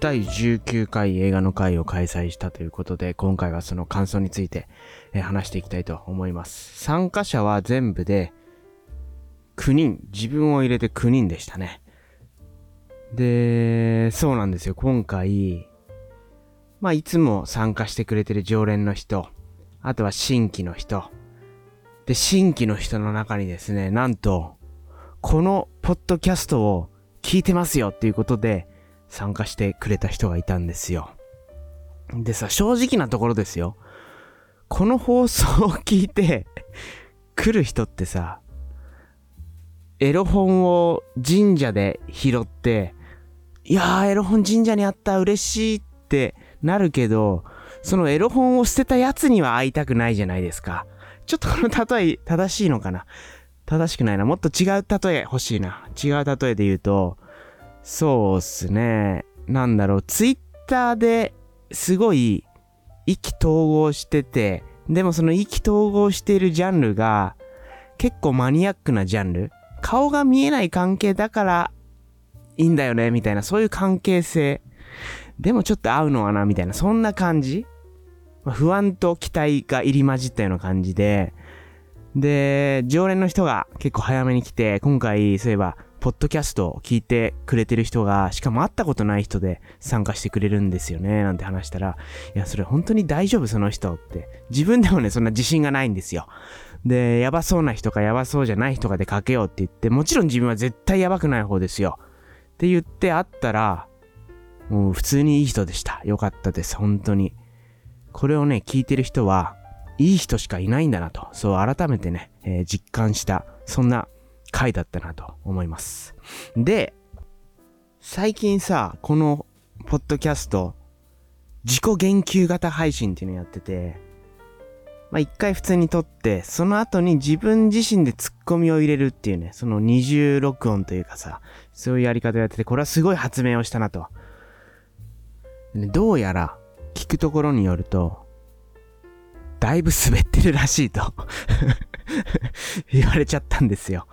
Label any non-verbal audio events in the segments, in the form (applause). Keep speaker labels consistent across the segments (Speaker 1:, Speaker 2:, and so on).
Speaker 1: 第19回映画の会を開催したということで、今回はその感想について、え、話していきたいと思います。参加者は全部で9人、自分を入れて9人でしたね。で、そうなんですよ。今回、まあ、いつも参加してくれてる常連の人、あとは新規の人。で、新規の人の中にですね、なんと、このポッドキャストを聞いてますよっていうことで参加してくれた人がいたんですよ。でさ、正直なところですよ。この放送を聞いて来る人ってさ、エロ本を神社で拾って、いやー、エロ本神社にあった嬉しいってなるけど、そのエロ本を捨てたやつには会いたくないじゃないですか。ちょっとこの例え正しいのかな？正しくないな。もっと違う例え欲しいな。違う例えで言うと、そうっすね。なんだろう。ツイッターですごい意気投合してて、でもその意気投合しているジャンルが結構マニアックなジャンル。顔が見えない関係だからいいんだよね、みたいな、そういう関係性。でもちょっと合うのはな、みたいな、そんな感じ。不安と期待が入り混じったような感じで、で、常連の人が結構早めに来て、今回、そういえば、ポッドキャストを聞いてくれてる人が、しかも会ったことない人で参加してくれるんですよね、なんて話したら、いや、それ本当に大丈夫、その人って。自分でもね、そんな自信がないんですよ。で、やばそうな人かやばそうじゃない人かでかけようって言って、もちろん自分は絶対やばくない方ですよ。って言って会ったら、もう普通にいい人でした。よかったです、本当に。これをね、聞いてる人は、いい人しかいないんだなと、そう改めてね、えー、実感した、そんな回だったなと思います。で、最近さ、この、ポッドキャスト、自己言及型配信っていうのやってて、まあ、一回普通に撮って、その後に自分自身でツッコミを入れるっていうね、その二重録音というかさ、そういうやり方をやってて、これはすごい発明をしたなと。どうやら、聞くところによると、だいぶ滑ってるらしいと (laughs) 言われちゃったんですよ。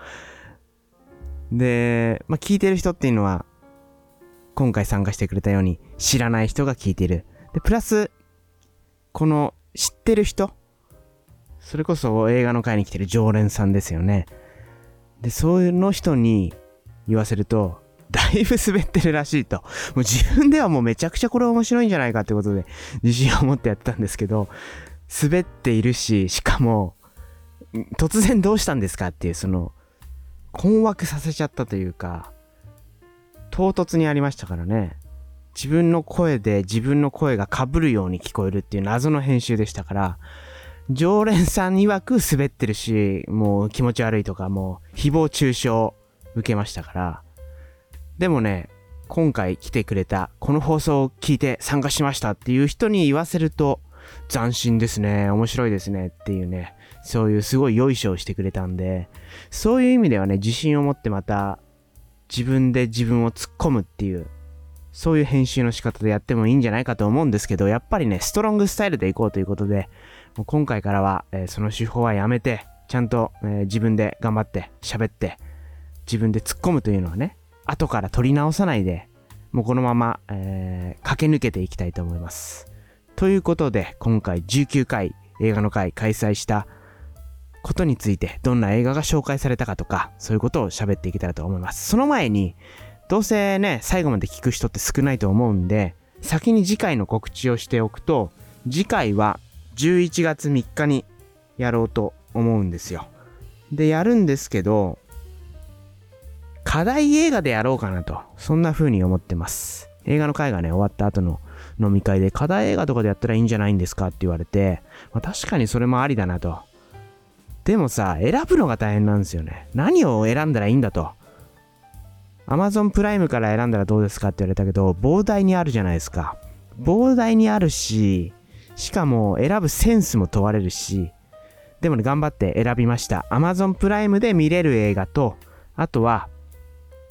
Speaker 1: で、まあ、聞いてる人っていうのは、今回参加してくれたように知らない人が聞いてる。で、プラス、この知ってる人それこそ映画の会に来てる常連さんですよね。で、そういうの人に言わせると、だいぶ滑ってるらしいと。もう自分ではもうめちゃくちゃこれ面白いんじゃないかってことで自信を持ってやってたんですけど、滑っているし、しかも、突然どうしたんですかっていう、その、困惑させちゃったというか、唐突にありましたからね。自分の声で自分の声が被るように聞こえるっていう謎の編集でしたから、常連さん曰く滑ってるし、もう気持ち悪いとか、もう誹謗中傷受けましたから。でもね、今回来てくれた、この放送を聞いて参加しましたっていう人に言わせると、斬新ですね、面白いですねっていうね、そういうすごい良いしをしてくれたんで、そういう意味ではね、自信を持ってまた自分で自分を突っ込むっていう、そういう編集の仕方でやってもいいんじゃないかと思うんですけど、やっぱりね、ストロングスタイルでいこうということで、もう今回からは、えー、その手法はやめて、ちゃんと、えー、自分で頑張って喋って、自分で突っ込むというのはね、後から取り直さないで、もうこのまま、えー、駆け抜けていきたいと思います。ということで、今回19回映画の会開催したことについて、どんな映画が紹介されたかとか、そういうことを喋っていけたらと思います。その前に、どうせね、最後まで聞く人って少ないと思うんで、先に次回の告知をしておくと、次回は11月3日にやろうと思うんですよ。で、やるんですけど、課題映画でやろうかなと、そんな風に思ってます。映画の会がね、終わった後の飲み会で課題映画とかでやったらいいんじゃないんですかって言われて、まあ、確かにそれもありだなと。でもさ、選ぶのが大変なんですよね。何を選んだらいいんだと。Amazon プライムから選んだらどうですかって言われたけど、膨大にあるじゃないですか。膨大にあるし、しかも選ぶセンスも問われるし、でもね、頑張って選びました。Amazon プライムで見れる映画と、あとは、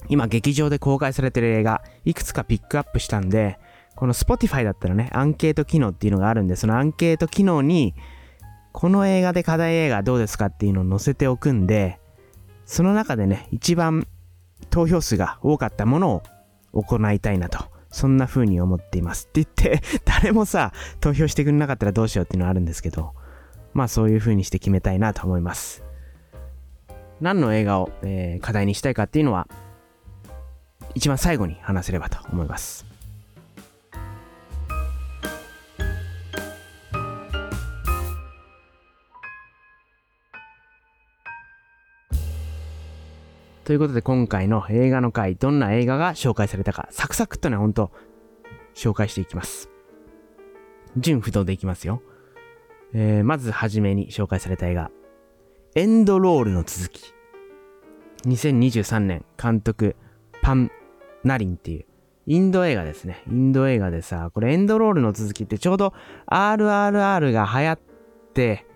Speaker 1: 今劇場で公開されてる映画、いくつかピックアップしたんで、この Spotify だったらね、アンケート機能っていうのがあるんで、そのアンケート機能に、この映画で課題映画どうですかっていうのを載せておくんで、その中でね、一番投票数が多かったものを行いたいなと。そんな風に思っています。って言って、(laughs) 誰もさ、投票してくれなかったらどうしようっていうのはあるんですけど、まあそういう風にして決めたいなと思います。何の映画を、えー、課題にしたいかっていうのは、一番最後に話せればと思います。ということで今回の映画の回、どんな映画が紹介されたか、サクサクっとね、ほんと、紹介していきます。順不動でいきますよ。えー、まずはじめに紹介された映画、エンドロールの続き。2023年監督、パン・ナリンっていう、インド映画ですね。インド映画でさ、これエンドロールの続きってちょうど RRR が流行って、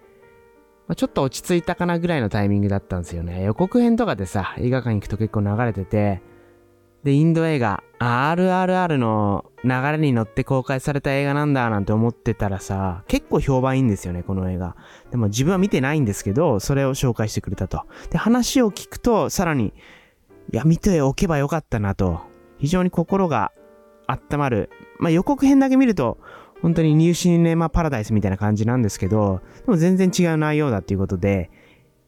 Speaker 1: まあ、ちょっと落ち着いたかなぐらいのタイミングだったんですよね。予告編とかでさ、映画館行くと結構流れてて、で、インド映画、RRR の流れに乗って公開された映画なんだなんて思ってたらさ、結構評判いいんですよね、この映画。でも自分は見てないんですけど、それを紹介してくれたと。で、話を聞くと、さらに、いや、見ておけばよかったなと。非常に心が温まる。まあ、予告編だけ見ると、本当にニューシネマパラダイスみたいな感じなんですけど、でも全然違う内容だっていうことで、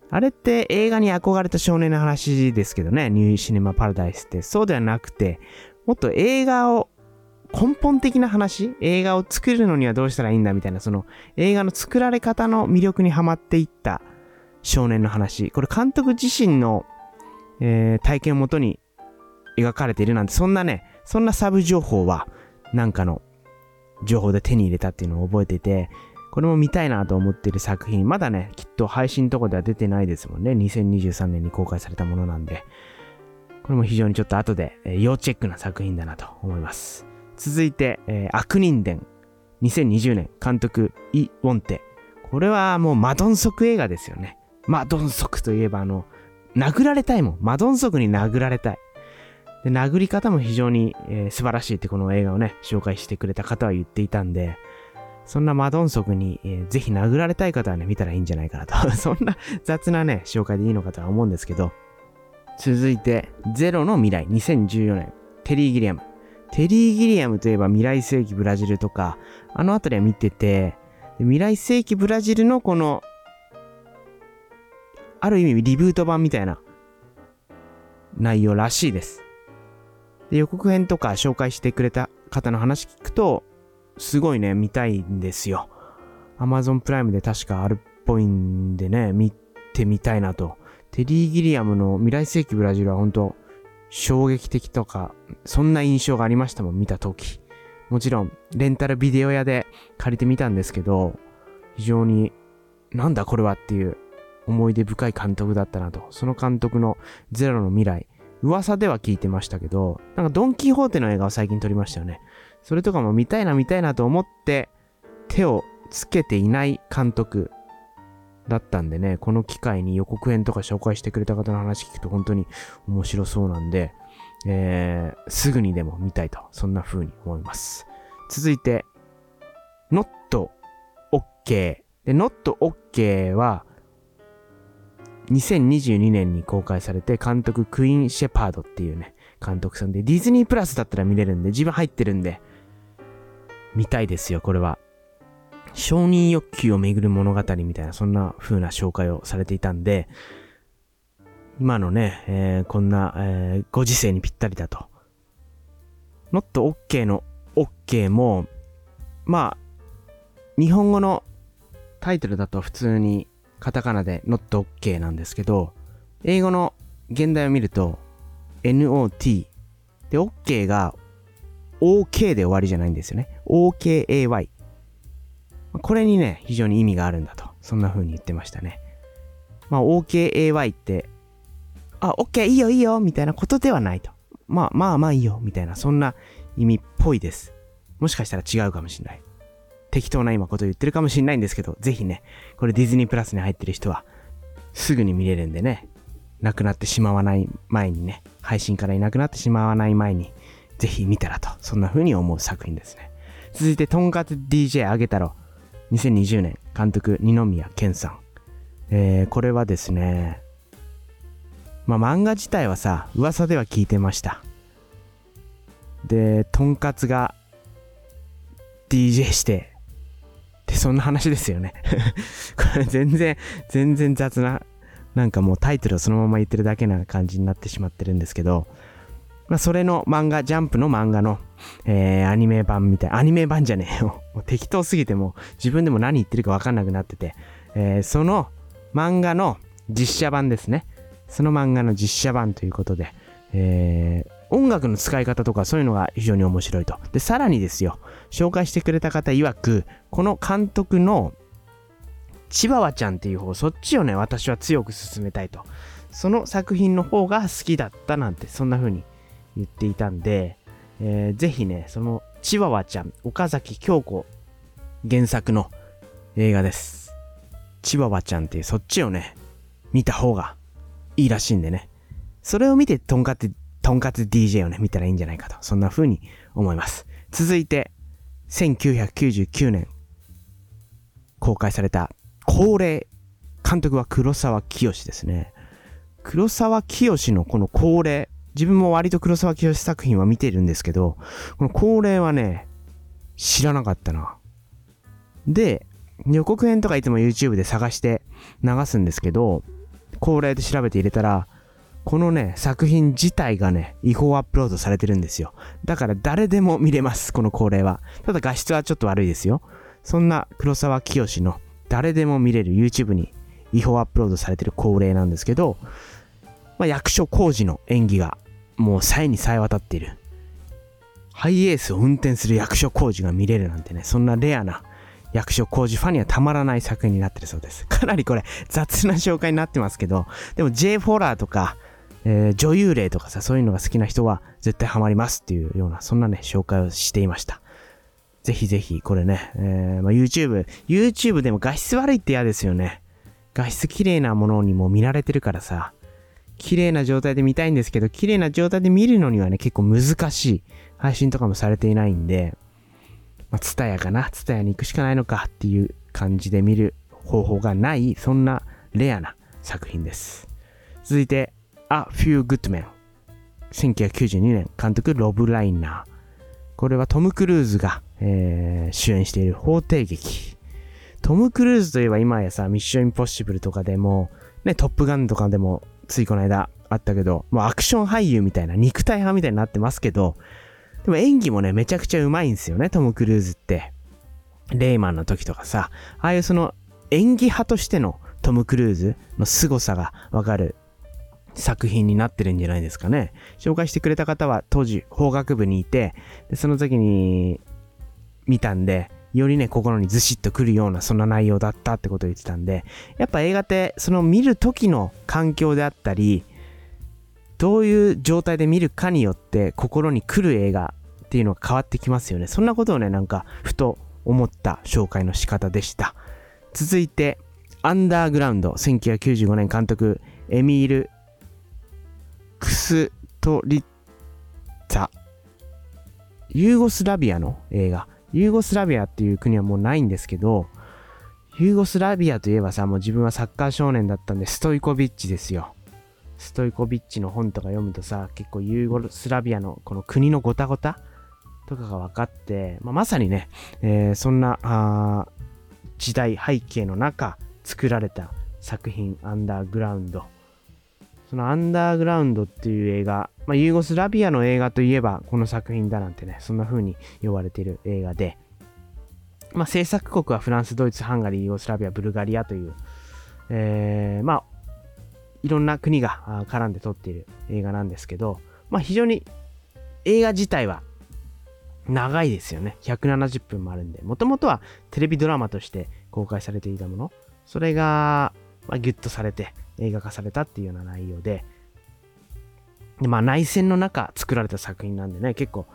Speaker 1: あれって映画に憧れた少年の話ですけどね、ニューシネマパラダイスって。そうではなくて、もっと映画を、根本的な話映画を作るのにはどうしたらいいんだみたいな、その映画の作られ方の魅力にはまっていった少年の話。これ監督自身の、えー、体験をもとに描かれているなんて、そんなね、そんなサブ情報は、なんかの情報で手に入れたっていうのを覚えていて、これも見たいなと思っている作品、まだね、きっと配信とかでは出てないですもんね。2023年に公開されたものなんで。これも非常にちょっと後で、えー、要チェックな作品だなと思います。続いて、えー、悪人伝。2020年、監督、イ・ウォンテ。これはもうマドンソク映画ですよね。マドンソクといえばあの、殴られたいもん。マドンソクに殴られたい。で、殴り方も非常に、えー、素晴らしいってこの映画をね、紹介してくれた方は言っていたんで、そんなマドンソクに、えー、ぜひ殴られたい方はね、見たらいいんじゃないかなと。(laughs) そんな雑なね、紹介でいいのかとは思うんですけど、続いて、ゼロの未来、2014年、テリー・ギリアム。テリー・ギリアムといえば未来世紀ブラジルとか、あのあたりは見てて、未来世紀ブラジルのこの、ある意味リブート版みたいな内容らしいです。で、予告編とか紹介してくれた方の話聞くと、すごいね、見たいんですよ。Amazon プライムで確かあるっぽいんでね、見てみたいなと。テリー・ギリアムの未来世紀ブラジルは本当衝撃的とか、そんな印象がありましたもん、見た時。もちろん、レンタルビデオ屋で借りてみたんですけど、非常に、なんだこれはっていう思い出深い監督だったなと。その監督のゼロの未来、噂では聞いてましたけど、なんかドンキホーテの映画を最近撮りましたよね。それとかも見たいな見たいなと思って手をつけていない監督だったんでね、この機会に予告編とか紹介してくれた方の話聞くと本当に面白そうなんで、えー、すぐにでも見たいと、そんな風に思います。続いて、Not OK。で、Not OK は、2022年に公開されて監督クイーン・シェパードっていうね、監督さんで、ディズニープラスだったら見れるんで、自分入ってるんで、見たいですよ、これは。承認欲求をめぐる物語みたいな、そんな風な紹介をされていたんで、今のね、えー、こんな、えー、ご時世にぴったりだと。not OK の OK も、まあ、日本語のタイトルだと普通にカタカナで not OK なんですけど、英語の現代を見ると not で OK が OK で終わりじゃないんですよね。OKAY。これにね、非常に意味があるんだと。そんな風に言ってましたね。まあ OKAY って、あ、OK いいよいいよみたいなことではないと。まあまあまあいいよみたいな、そんな意味っぽいです。もしかしたら違うかもしれない。適当な今こと言ってるかもしれないんですけど、ぜひね、これディズニープラスに入ってる人は、すぐに見れるんでね、なくなってしまわない前にね、配信からいなくなってしまわない前に、ぜひ見たらと、そんな風に思う作品ですね。続いて、とんかつ DJ あげたろ。2020年、監督、二宮健さん。えー、これはですね、まあ漫画自体はさ、噂では聞いてました。で、とんかつが DJ して、で、そんな話ですよね (laughs) これ全然、全然雑な、なんかもうタイトルをそのまま言ってるだけな感じになってしまってるんですけど、まあ、それの漫画、ジャンプの漫画の、えー、アニメ版みたい、(laughs) アニメ版じゃねえよ。もう適当すぎても自分でも何言ってるかわかんなくなってて、えー、その漫画の実写版ですね。その漫画の実写版ということで、えー、音楽の使い方とかそういうのが非常に面白いと。で、さらにですよ、紹介してくれた方曰く、この監督のチワワちゃんっていう方、そっちをね、私は強く進めたいと。その作品の方が好きだったなんて、そんな風に言っていたんで、えー、ぜひね、そのチワワちゃん、岡崎京子原作の映画です。チワワちゃんっていうそっちをね、見た方がいいらしいんでね。それを見て、とんかつ、とんかつ DJ をね、見たらいいんじゃないかと。そんな風に思います。続いて、1999年、公開された、恒例。監督は黒沢清ですね。黒沢清のこの恒例。自分も割と黒沢清作品は見てるんですけど、この恒例はね、知らなかったな。で、予告編とかいつも YouTube で探して流すんですけど、恒例で調べて入れたら、このね、作品自体がね、違法アップロードされてるんですよ。だから誰でも見れます、この恒例は。ただ画質はちょっと悪いですよ。そんな黒沢清の誰でも見れる YouTube に違法アップロードされてる恒例なんですけど、まあ、役所工事の演技がもうさえにさえ渡っている。ハイエースを運転する役所工事が見れるなんてね、そんなレアな役所工事ファンにはたまらない作品になってるそうです。かなりこれ雑な紹介になってますけど、でも J フォラーとか、えー、女優霊とかさ、そういうのが好きな人は絶対ハマりますっていうような、そんなね、紹介をしていました。ぜひぜひ、これね、えー、まあ、YouTube、YouTube でも画質悪いって嫌ですよね。画質綺麗なものにも見られてるからさ、綺麗な状態で見たいんですけど、綺麗な状態で見るのにはね、結構難しい。配信とかもされていないんで、まあ、ツタヤかな？ツタヤに行くしかないのかっていう感じで見る方法がない、そんなレアな作品です。続いて、A Few Good Men。1992年、監督ロブ・ライナー。これはトム・クルーズが、えー、主演している法廷劇。トム・クルーズといえば今やさ、ミッション・インポッシブルとかでも、ね、トップガンとかでもついこの間あったけど、もうアクション俳優みたいな、肉体派みたいになってますけど、でも演技もね、めちゃくちゃうまいんですよね、トム・クルーズって。レイマンの時とかさ、ああいうその演技派としてのトム・クルーズの凄さがわかる作品になってるんじゃないですかね。紹介してくれた方は当時法学部にいて、でその時に見たんで、よりね、心にずしっとくるようなそんな内容だったってことを言ってたんで、やっぱ映画ってその見る時の環境であったり、どういう状態で見るかによって心に来る映画っていうのが変わってきますよね。そんなことをね、なんかふと思った紹介の仕方でした。続いて、アンダーグラウンド、1995年監督、エミール・クストリッツァ。ユーゴスラビアの映画。ユーゴスラビアっていう国はもうないんですけど、ユーゴスラビアといえばさ、もう自分はサッカー少年だったんで、ストイコビッチですよ。ストイコビッチの本とか読むとさ、結構ユーゴスラビアのこの国のごたごたとかが分かって、まあ、まさにね、えー、そんな時代背景の中作られた作品、アンダーグラウンド。そのアンダーグラウンドっていう映画、まあ、ユーゴスラビアの映画といえばこの作品だなんてね、そんな風に呼ばれている映画で、まあ、制作国はフランス、ドイツ、ハンガリー、ユーゴスラビア、ブルガリアという、えー、まあ、いろんな国が絡んで撮っている映画なんですけど、まあ、非常に映画自体は長いですよね。170分もあるんで、もともとはテレビドラマとして公開されていたもの、それが、まあ、ギュッとされて、映画化されたっていうような内容で、でまあ内戦の中作られた作品なんでね、結構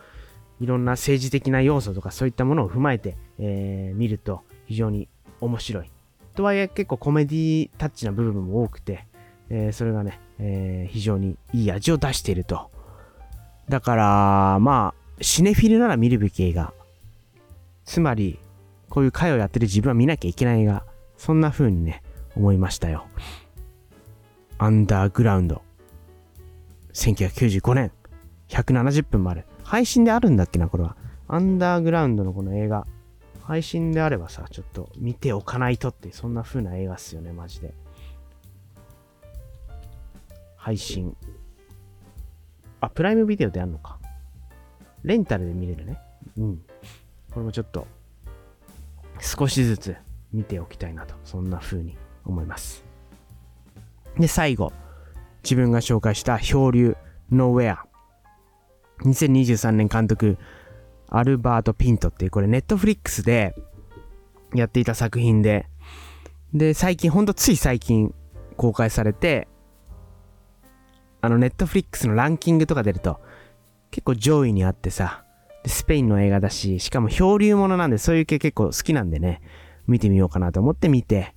Speaker 1: いろんな政治的な要素とかそういったものを踏まえて、えー、見ると非常に面白い。とはいえ結構コメディタッチな部分も多くて、えー、それがね、えー、非常にいい味を出していると。だから、まあ、シネフィルなら見るべき映画。つまり、こういう会をやってる自分は見なきゃいけない映画。そんな風にね、思いましたよ。アンダーグラウンド。1995年、170分もある配信であるんだっけな、これは。アンダーグラウンドのこの映画。配信であればさ、ちょっと見ておかないとって、そんな風な映画っすよね、マジで。配信。あ、プライムビデオであんのか。レンタルで見れるね。うん。これもちょっと、少しずつ見ておきたいなと、そんな風に思います。で、最後、自分が紹介した漂流、ノーウェア。2023年監督、アルバート・ピントっていう、これネットフリックスでやっていた作品で、で、最近、ほんとつい最近公開されて、あの、ネットフリックスのランキングとか出ると、結構上位にあってさ、スペインの映画だし、しかも漂流ものなんで、そういう系結構好きなんでね、見てみようかなと思って見て、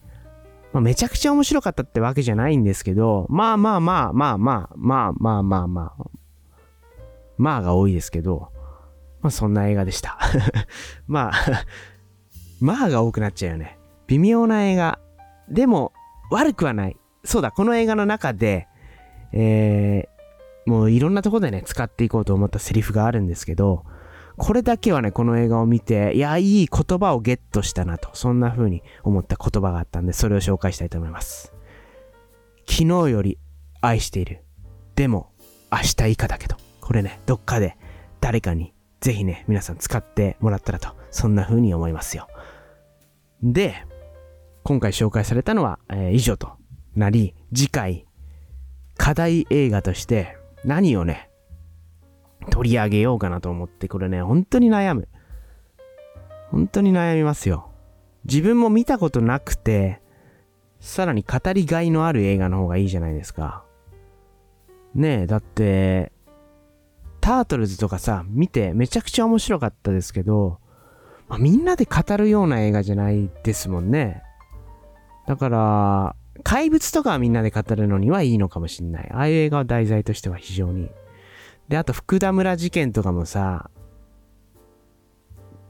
Speaker 1: まあ、めちゃくちゃ面白かったってわけじゃないんですけど、まあまあまあまあまあまあまあまあまあ、まあが多いですけど、まあそんな映画でした。(laughs) まあまあが多くなっちゃうよね。微妙な映画。でも、悪くはない。そうだ、この映画の中で、えー、もういろんなとこでね、使っていこうと思ったセリフがあるんですけど、これだけはね、この映画を見て、いや、いい言葉をゲットしたなと、そんな風に思った言葉があったんで、それを紹介したいと思います。昨日より愛している。でも、明日以下だけど。これね、どっかで誰かにぜひね、皆さん使ってもらったらと、そんな風に思いますよ。で、今回紹介されたのは、えー、以上となり、次回、課題映画として何をね、取り上げようかなと思って、これね、本当に悩む。本当に悩みますよ。自分も見たことなくて、さらに語りがいのある映画の方がいいじゃないですか。ねえ、だって、タートルズとかさ、見てめちゃくちゃ面白かったですけど、まあ、みんなで語るような映画じゃないですもんね。だから、怪物とかはみんなで語るのにはいいのかもしんない。ああいう映画は題材としては非常にで、あと福田村事件とかもさ、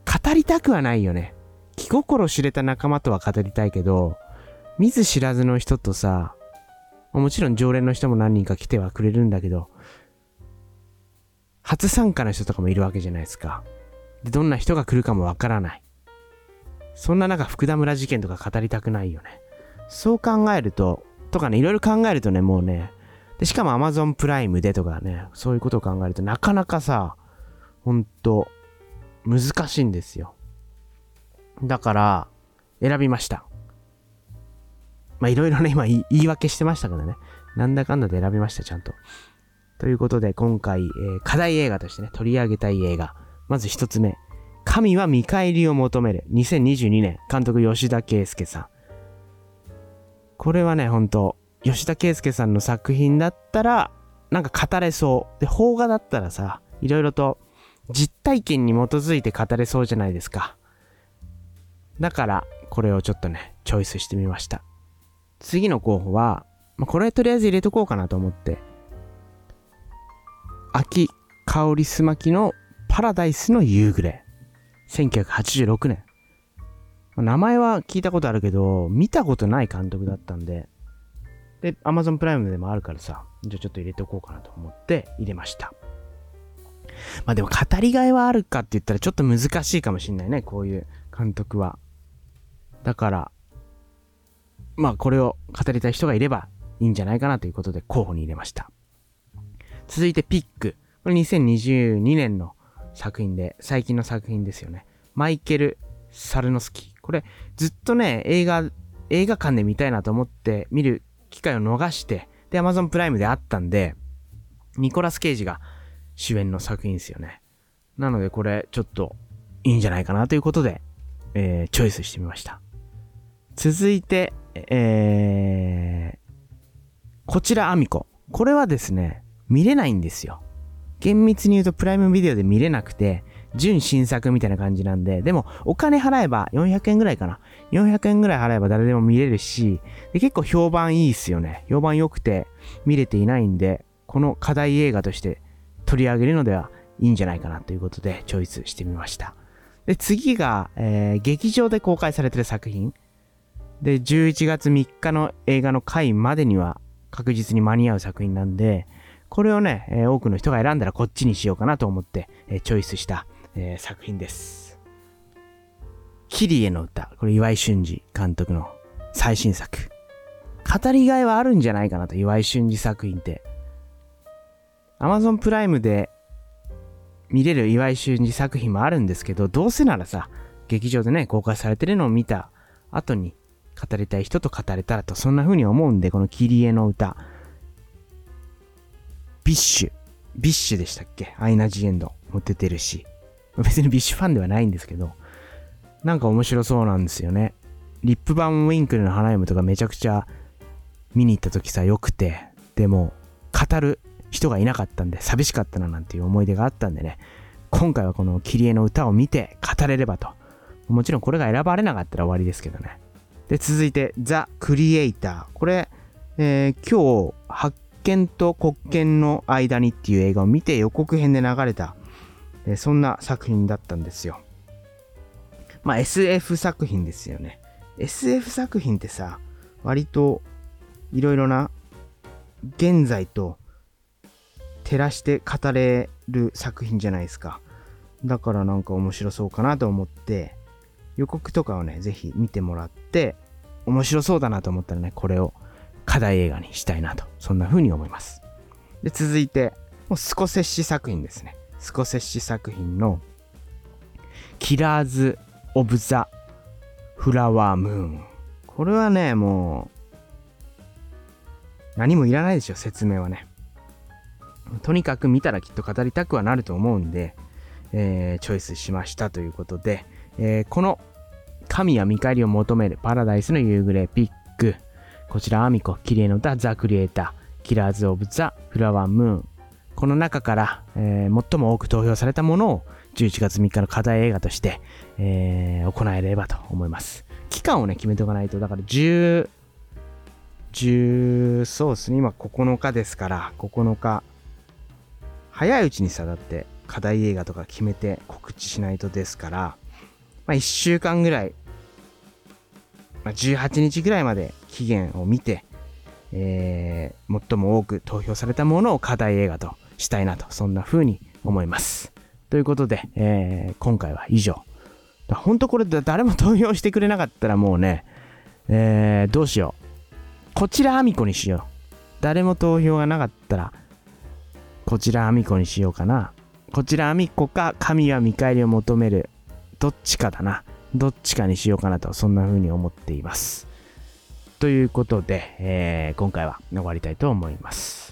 Speaker 1: 語りたくはないよね。気心知れた仲間とは語りたいけど、見ず知らずの人とさ、もちろん常連の人も何人か来てはくれるんだけど、初参加の人とかもいるわけじゃないですか。で、どんな人が来るかもわからない。そんな中、福田村事件とか語りたくないよね。そう考えると、とかね、いろいろ考えるとね、もうね、で、しかも Amazon プライムでとかね、そういうことを考えるとなかなかさ、ほんと、難しいんですよ。だから、選びました。まあ、いろいろね、今言い訳してましたからね。なんだかんだで選びました、ちゃんと。ということで、今回、えー、課題映画としてね、取り上げたい映画。まず一つ目。神は見返りを求める。2022年、監督吉田圭介さん。これはね、ほんと、吉田圭介さんの作品だったら、なんか語れそう。で、邦画だったらさ、いろいろと実体験に基づいて語れそうじゃないですか。だから、これをちょっとね、チョイスしてみました。次の候補は、まあ、これとりあえず入れとこうかなと思って、秋香りすまきのパラダイスの夕暮れ。1986年。名前は聞いたことあるけど、見たことない監督だったんで、で、Amazon プライムでもあるからさ、じゃあちょっと入れておこうかなと思って入れました。まあでも語りがいはあるかって言ったらちょっと難しいかもしんないね、こういう監督は。だから、まあこれを語りたい人がいればいいんじゃないかなということで候補に入れました。続いてピック。これ2022年の作品で、最近の作品ですよね。マイケル・サルノスキー。これずっとね、映画、映画館で見たいなと思って見る機会を逃して、で、Amazon プライムであったんで、ニコラス・ケイジが主演の作品ですよね。なのでこれちょっといいんじゃないかなということで、えー、チョイスしてみました。続いて、えー、こちらアミコ。これはですね、見れないんですよ。厳密に言うとプライムビデオで見れなくて、純新作みたいな感じなんで、でもお金払えば400円ぐらいかな。400円ぐらい払えば誰でも見れるし、で結構評判いいっすよね。評判良くて見れていないんで、この課題映画として取り上げるのではいいんじゃないかなということでチョイスしてみました。で、次が、えー、劇場で公開されてる作品。で、11月3日の映画の回までには確実に間に合う作品なんで、これをね、えー、多くの人が選んだらこっちにしようかなと思って、えー、チョイスした、え、作品です。キリエの歌。これ岩井俊二監督の最新作。語りがいはあるんじゃないかなと、岩井俊二作品って。Amazon プライムで見れる岩井俊二作品もあるんですけど、どうせならさ、劇場でね、公開されてるのを見た後に語りたい人と語れたらと、そんな風に思うんで、このキリエの歌。BiSH。BiSH でしたっけ？アイナ・ジ・エンドも出てるし。別に BiSH ファンではないんですけど、なんか面白そうなんですよね。リップバンウィンクルの花嫁とかめちゃくちゃ見に行った時さ、良くて、でも、語る人がいなかったんで、寂しかったななんていう思い出があったんでね、今回はこのキリエの歌を見て語れればと。もちろんこれが選ばれなかったら終わりですけどね。で、続いて、ザ・クリエイター。これ、えー、今日、発見と国権の間にっていう映画を見て予告編で流れた、えー、そんな作品だったんですよ。まあ SF 作品ですよね。SF 作品ってさ、割といろいろな現在と照らして語れる作品じゃないですか。だからなんか面白そうかなと思って、予告とかをね、ぜひ見てもらって、面白そうだなと思ったらね、これを課題映画にしたいなと、そんな風に思います。で、続いて、もうスコセッシ作品ですね。スコセッシ作品の、キラーズ・オブ・ザ・フラワームーン。これはね、もう、何もいらないでしょ、説明はね。とにかく見たらきっと語りたくはなると思うんで、えー、チョイスしましたということで、えー、この神は見返りを求めるパラダイスの夕暮れピック。こちらアミコ、綺麗の歌ザ・クリエイター、キラーズ・オブ・ザ・フラワームーン。この中から、えー、最も多く投票されたものを11月3日の課題映画として、えー、行えればと思います。期間をね、決めておかないと、だから10、10、そうですね、今9日ですから、9日。早いうちにさ、だって課題映画とか決めて告知しないとですから、まあ、1週間ぐらい、まあ、18日ぐらいまで期限を見て、えー、最も多く投票されたものを課題映画としたいなと、そんな風に思います。ということで、えー、今回は以上。本当これ誰も投票してくれなかったらもうね、えー、どうしよう。こちらあみこにしよう。誰も投票がなかったら、こちらあみこにしようかな。こちらあみこか、神は見返りを求めるどっちかだな。どっちかにしようかなと、そんな風に思っています。ということで、えー、今回は終わりたいと思います。